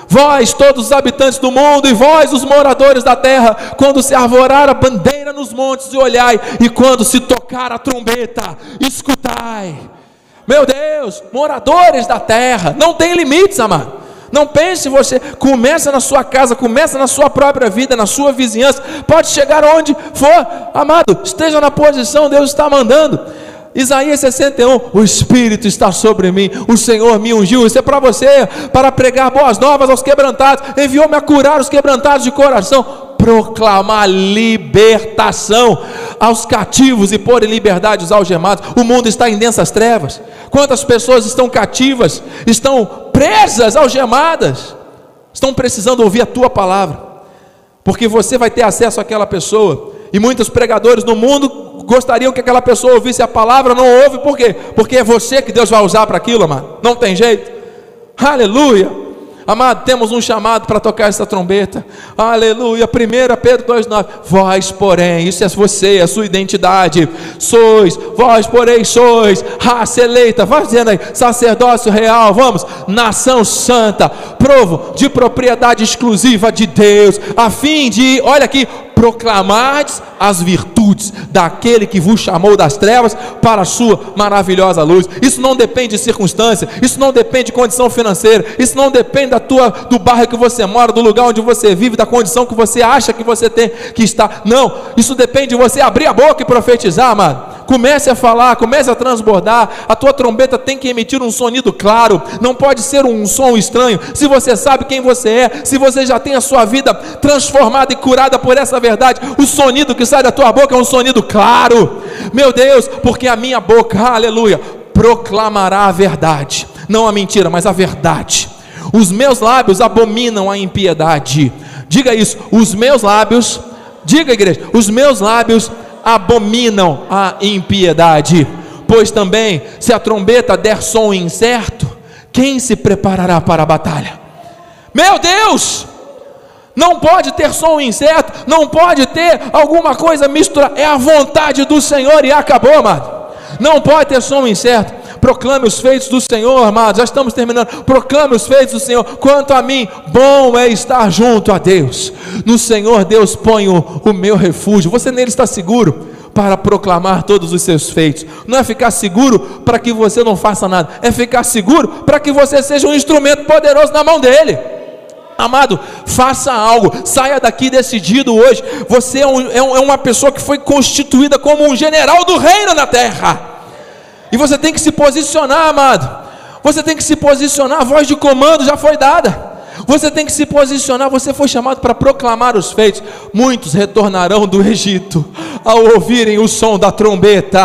Vós, todos os habitantes do mundo, e vós, os moradores da terra, quando se arvorar a bandeira nos montes, e olhai, e quando se tocar a trombeta, escutai. Meu Deus, moradores da terra, não tem limites, amado. Não pense você, começa na sua casa, começa na sua própria vida, na sua vizinhança, pode chegar onde for, amado, esteja na posição, Deus está mandando. Isaías 61, o Espírito está sobre mim, o Senhor me ungiu. Isso é para você, para pregar boas novas aos quebrantados, enviou-me a curar os quebrantados de coração, proclamar libertação aos cativos e pôr em liberdade os algemados. O mundo está em densas trevas. Quantas pessoas estão cativas, estão presas, algemadas, estão precisando ouvir a tua palavra, porque você vai ter acesso àquela pessoa. E muitos pregadores no mundo gostariam que aquela pessoa ouvisse a palavra, não ouve, por quê? Porque é você que Deus vai usar para aquilo, mano. Não tem jeito. Aleluia. Amado, temos um chamado para tocar essa trombeta. Aleluia. 1 Pedro 2,9. Vós, porém, isso é você, é a sua identidade. Sois, vós, porém, sois raça eleita. Vai dizendo aí, sacerdócio real. Vamos, nação santa, provo de propriedade exclusiva de Deus, a fim de, olha aqui, proclamardes as virtudes daquele que vos chamou das trevas para a sua maravilhosa luz. Isso não depende de circunstância, isso não depende de condição financeira, isso não depende da tua do bairro que você mora, do lugar onde você vive, da condição que você acha que você tem que estar. Não, isso depende de você abrir a boca e profetizar, mano. Comece a falar, comece a transbordar. A tua trombeta tem que emitir um sonido claro, não pode ser um som estranho. Se você sabe quem você é, se você já tem a sua vida transformada e curada por essa verdade, o sonido que sai da tua boca é um sonido claro. Meu Deus, porque a minha boca, aleluia, proclamará a verdade, não a mentira, mas a verdade. Os meus lábios abominam a impiedade. Diga isso, os meus lábios, diga igreja, os meus lábios abominam a impiedade. Pois também, se a trombeta der som incerto, quem se preparará para a batalha? Meu Deus! Não pode ter som incerto, não pode ter alguma coisa misturada, é a vontade do Senhor e acabou, amado. Não pode ter som incerto, Proclame os feitos do Senhor, amados. Já estamos terminando. Proclame os feitos do Senhor. Quanto a mim, bom é estar junto a Deus. No Senhor, Deus põe o, meu refúgio. Você nele está seguro para proclamar todos os seus feitos. Não é ficar seguro para que você não faça nada, é ficar seguro para que você seja um instrumento poderoso na mão dele. Amado, faça algo, saia daqui decidido hoje. Você é, um, é, é uma pessoa que foi constituída como um general do reino na terra, e você tem que se posicionar, amado. Você tem que se posicionar, a voz de comando já foi dada. Você tem que se posicionar. Você foi chamado para proclamar os feitos. Muitos retornarão do Egito ao ouvirem o som da trombeta.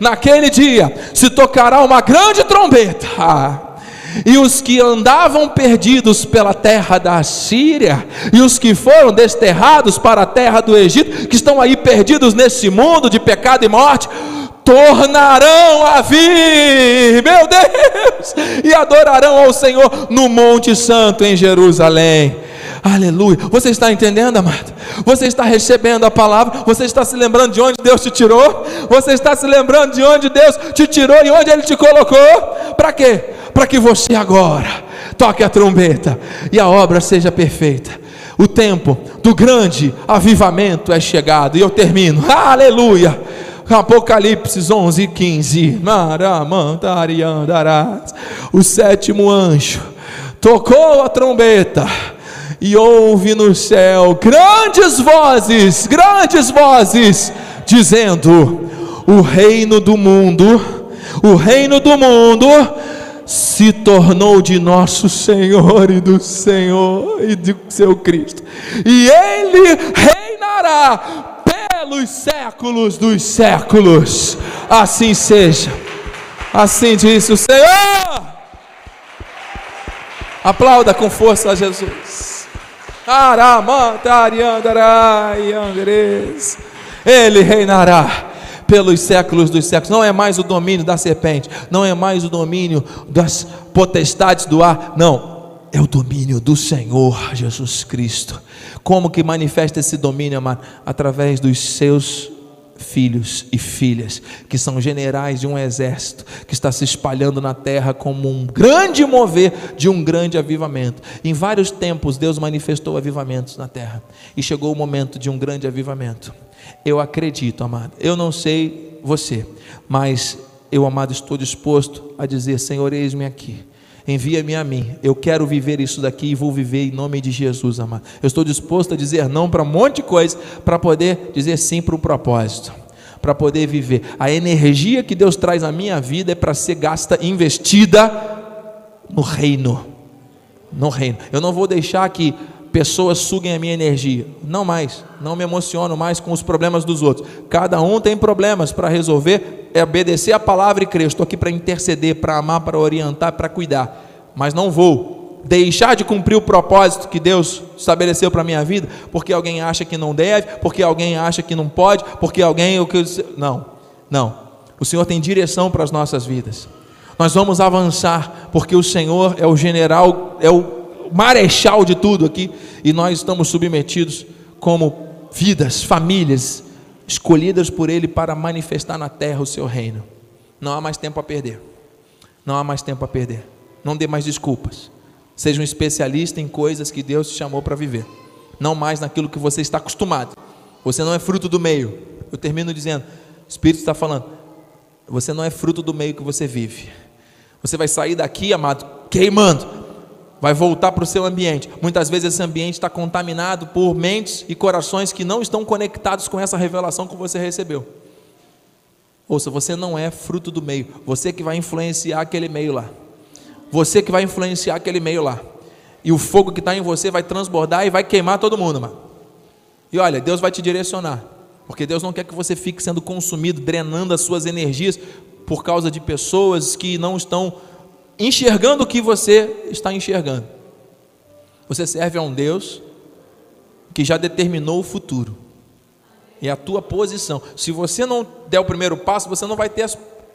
Naquele dia se tocará uma grande trombeta. E os que andavam perdidos pela terra da Síria, e os que foram desterrados para a terra do Egito, que estão aí perdidos nesse mundo de pecado e morte, tornarão a vir, meu Deus, e adorarão ao Senhor no Monte Santo em Jerusalém. Aleluia. Você está entendendo, amado? Você está recebendo a palavra? Você está se lembrando de onde Deus te tirou? Você está se lembrando de onde Deus te tirou e onde Ele te colocou? Para quê? Para que você agora toque a trombeta e a obra seja perfeita. O tempo do grande avivamento é chegado. E eu termino. Aleluia. Apocalipse 11, 15. O sétimo anjo tocou a trombeta e houve no céu grandes vozes, grandes vozes, dizendo: O reino do mundo, o reino do mundo se tornou de nosso Senhor e do Senhor e do seu Cristo, e ele reinará pelos séculos dos séculos. Assim seja. Assim disse o Senhor. Aplauda com força a Jesus. Ele reinará pelos séculos dos séculos. Não é mais o domínio da serpente, não é mais o domínio das potestades do ar, não. É o domínio do Senhor Jesus Cristo. Como que manifesta esse domínio, amado? Através dos seus filhos e filhas, que são generais de um exército que está se espalhando na terra como um grande mover de um grande avivamento. Em vários tempos Deus manifestou avivamentos na terra e chegou o momento de um grande avivamento. Eu acredito, amado. Eu não sei você, mas eu, amado, estou disposto a dizer: Senhor, eis-me aqui envia-me a mim. Eu quero viver isso daqui e vou viver em nome de Jesus, amado. Eu estou disposto a dizer não para um monte de coisa, para poder dizer sim para o propósito, para poder viver. A energia que Deus traz à minha vida é para ser gasta, investida no reino. No reino. Eu não vou deixar que pessoas suguem a minha energia. Não mais. Não me emociono mais com os problemas dos outros. Cada um tem problemas para resolver. É obedecer a palavra e crer. Estou aqui para interceder, para amar, para orientar, para cuidar. Mas não vou deixar de cumprir o propósito que Deus estabeleceu para a minha vida, porque alguém acha que não deve, porque alguém acha que não pode, porque alguém. Não, não. O Senhor tem direção para as nossas vidas. Nós vamos avançar, porque o Senhor é o general, é o marechal de tudo aqui, e nós estamos submetidos como vidas, famílias, escolhidas por Ele para manifestar na terra o seu reino. Não há mais tempo a perder. Não há mais tempo a perder. Não dê mais desculpas. Seja um especialista em coisas que Deus te chamou para viver. Não mais naquilo que você está acostumado. Você não é fruto do meio. Eu termino dizendo: o Espírito está falando. Você não é fruto do meio que você vive. Você vai sair daqui, amado, queimando, vai voltar para o seu ambiente. Muitas vezes esse ambiente está contaminado por mentes e corações que não estão conectados com essa revelação que você recebeu. Ouça, você não é fruto do meio, você que vai influenciar aquele meio lá. Você que vai influenciar aquele meio lá. E o fogo que está em você vai transbordar e vai queimar todo mundo, mano. E olha, Deus vai te direcionar. Porque Deus não quer que você fique sendo consumido, drenando as suas energias por causa de pessoas que não estão enxergando o que você está enxergando. Você serve a um Deus que já determinou o futuro. E a tua posição. Se você não der o primeiro passo, você não vai ter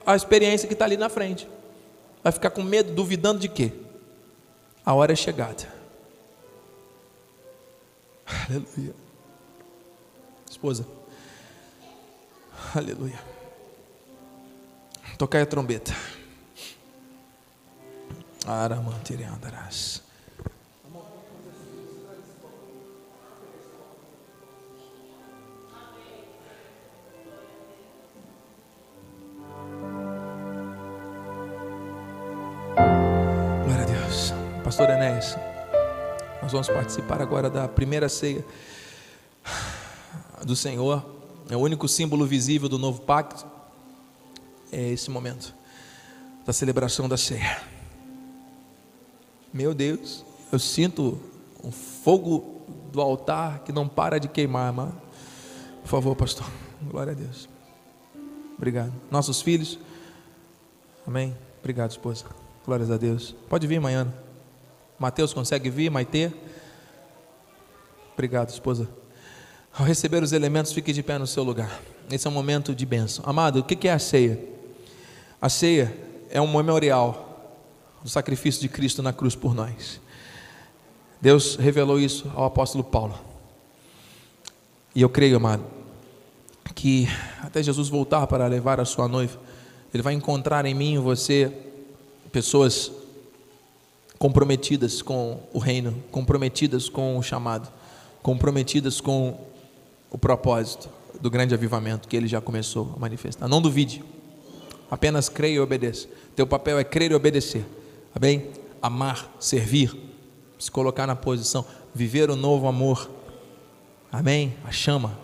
a experiência que está ali na frente. Vai ficar com medo, duvidando de quê? A hora é chegada. Aleluia. Esposa. Aleluia. Tocai a trombeta. Aramantireandarás. Glória a Deus. Pastor Enéas, nós vamos participar agora da primeira ceia do Senhor. É o único símbolo visível do novo pacto. É esse momento da celebração da ceia. Meu Deus, eu sinto um fogo do altar que não para de queimar, mano. Por favor, pastor. Glória a Deus. Obrigado. Nossos filhos. Amém. Obrigado, esposa. Glórias a Deus. Pode vir amanhã. Mateus consegue vir, Maitê? Obrigado, esposa. Ao receber os elementos, fique de pé no seu lugar. Esse é um momento de bênção. Amado, o que é a ceia? A ceia é um memorial do sacrifício de Cristo na cruz por nós. Deus revelou isso ao apóstolo Paulo. E eu creio, amado, que até Jesus voltar para levar a sua noiva, Ele vai encontrar em mim e você pessoas comprometidas com o reino, comprometidas com o chamado, comprometidas com o propósito do grande avivamento que ele já começou a manifestar. Não duvide, apenas creia e obedeça. Teu papel é crer e obedecer, tá bem? Amar, servir, se colocar na posição, viver o novo amor, amém? A chama,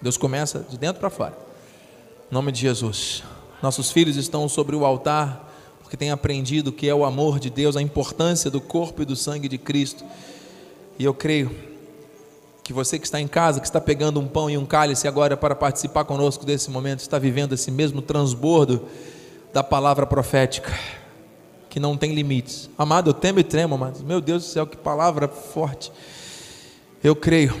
Deus começa de dentro para fora, em nome de Jesus. Nossos filhos estão sobre o altar porque tem aprendido que é o amor de Deus, a importância do corpo e do sangue de Cristo. E eu creio que você que está em casa, que está pegando um pão e um cálice agora para participar conosco desse momento, está vivendo esse mesmo transbordo da palavra profética, que não tem limites. Amado, eu temo e tremo, amado. Meu Deus do céu, que palavra forte. Eu creio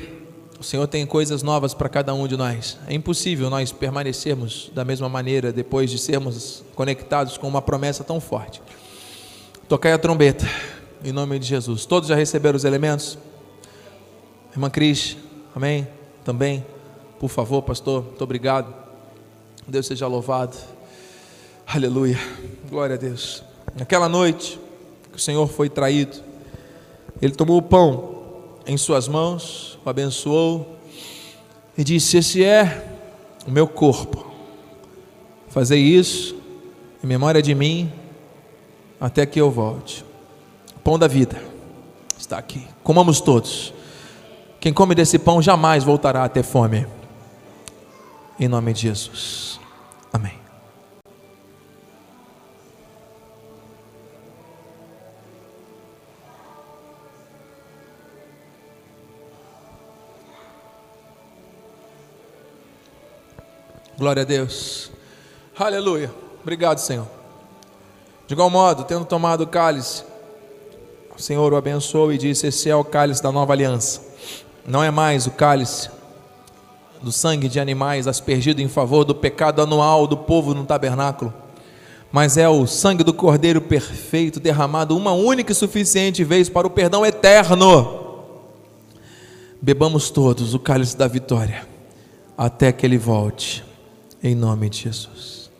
o Senhor tem coisas novas para cada um de nós. É impossível nós permanecermos da mesma maneira depois de sermos conectados com uma promessa tão forte. Tocai a trombeta, em nome de Jesus. Todos já receberam os elementos? Irmã Cris, amém? Também, por favor, pastor, muito obrigado. Deus seja louvado. Aleluia. Glória a Deus. Naquela noite que o Senhor foi traído, ele tomou o pão em suas mãos o abençoou e disse: Esse é o meu corpo. Fazer isso em memória de mim até que eu volte. O pão da vida está aqui. Comamos todos. Quem come desse pão jamais voltará a ter fome. Em nome de Jesus. Amém. Glória a Deus. Aleluia. Obrigado, Senhor. De igual modo, tendo tomado o cálice, o Senhor o abençoou e disse: Esse é o cálice da nova aliança. Não é mais o cálice do sangue de animais aspergido em favor do pecado anual do povo no tabernáculo, mas é o sangue do Cordeiro perfeito derramado uma única e suficiente vez para o perdão eterno. Bebamos todos o cálice da vitória até que ele volte em nome de Jesus.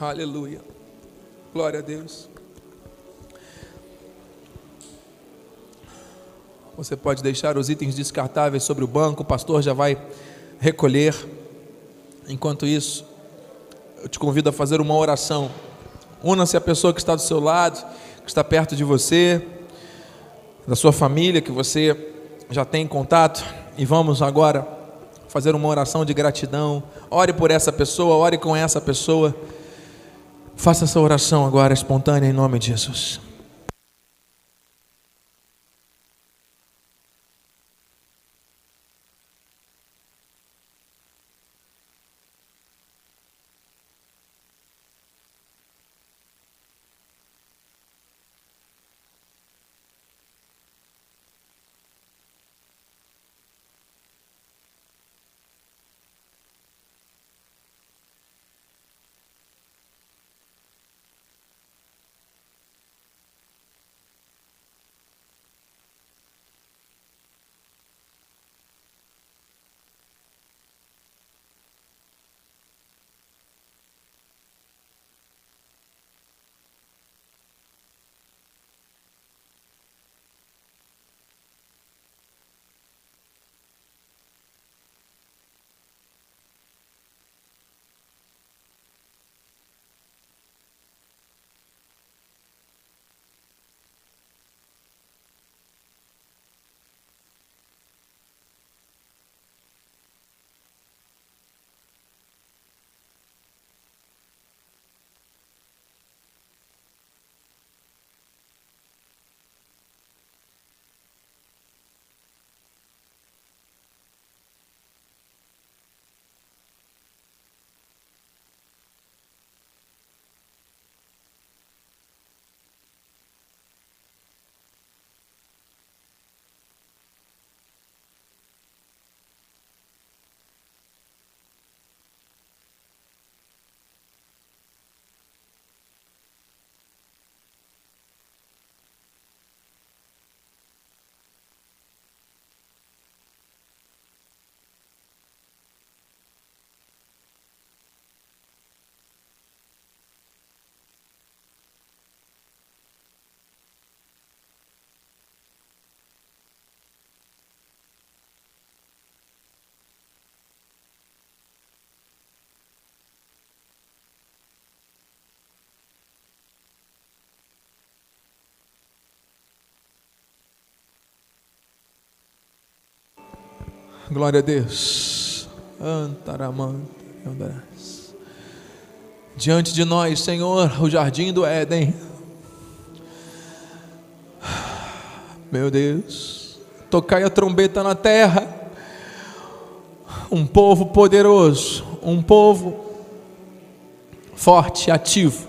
Aleluia. Glória a Deus. Você pode deixar os itens descartáveis sobre o banco, o pastor já vai recolher. Enquanto isso, eu te convido a fazer uma oração. Una-se a pessoa que está do seu lado, que está perto de você, da sua família, que você já tem contato e vamos agora fazer uma oração de gratidão. Ore por essa pessoa, ore com essa pessoa. Faça essa oração agora espontânea em nome de Jesus. Glória a Deus. Diante de nós, Senhor, o jardim do Éden. Meu Deus, tocai a trombeta na terra. Um povo poderoso, um povo forte, ativo.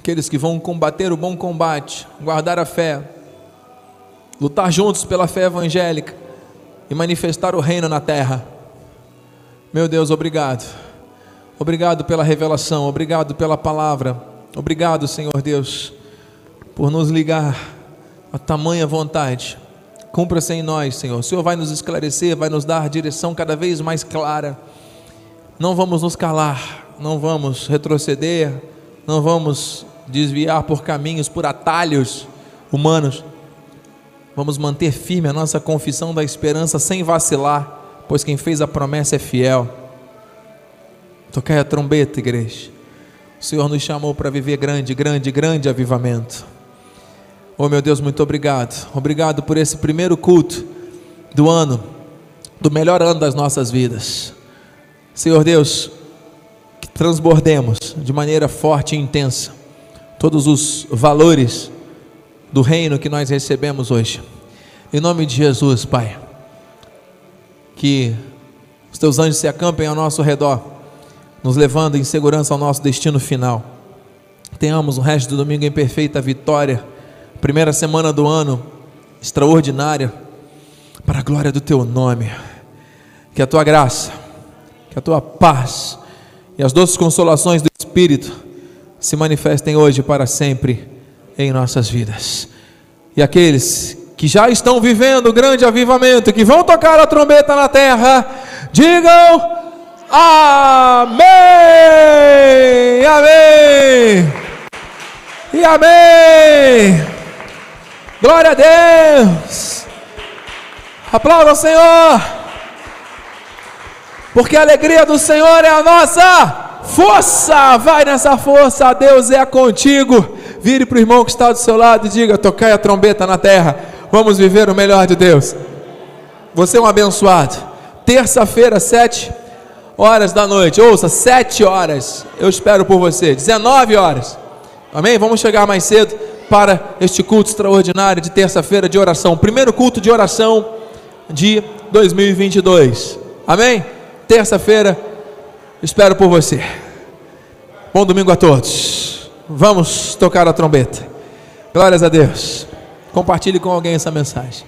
Aqueles que vão combater o bom combate, guardar a fé, lutar juntos pela fé evangélica e manifestar o reino na terra. Meu Deus, obrigado. Obrigado pela revelação, obrigado pela palavra. Obrigado, Senhor Deus, por nos ligar a tamanha vontade. Cumpra-se em nós, Senhor. O Senhor vai nos esclarecer, vai nos dar direção cada vez mais clara. Não vamos nos calar, não vamos retroceder, não vamos desviar por caminhos, por atalhos humanos Vamos manter firme a nossa confissão da esperança sem vacilar, pois quem fez a promessa é fiel. Toquei a trombeta, igreja. O Senhor nos chamou para viver grande, grande, grande avivamento. Oh meu Deus, muito obrigado. Obrigado por esse primeiro culto do ano, do melhor ano das nossas vidas. Senhor Deus, que transbordemos de maneira forte e intensa todos os valores do reino que nós recebemos hoje. Em nome de Jesus, Pai, que os teus anjos se acampem ao nosso redor, nos levando em segurança ao nosso destino final. Tenhamos o resto do domingo em perfeita vitória, primeira semana do ano extraordinária, para a glória do teu nome. Que a tua graça, que a tua paz e as doces consolações do Espírito se manifestem hoje para sempre em nossas vidas. E aqueles que já estão vivendo o grande avivamento, que vão tocar a trombeta na terra, digam amém, amém e amém. Glória a Deus. Aplauda o Senhor. Porque a alegria do Senhor é a nossa força. Vai nessa força, Deus é contigo. Vire para o irmão que está do seu lado e diga: Tocai a trombeta na terra. Vamos viver o melhor de Deus. Você é um abençoado. Terça-feira, sete horas da noite. Ouça, sete horas. Eu espero por você. 19 horas. Amém? Vamos chegar mais cedo para este culto extraordinário de terça-feira de oração. Primeiro culto de oração de 2022. Amém? Terça-feira, espero por você. Bom domingo a todos. Vamos tocar a trombeta. Glórias a Deus. Compartilhe com alguém essa mensagem.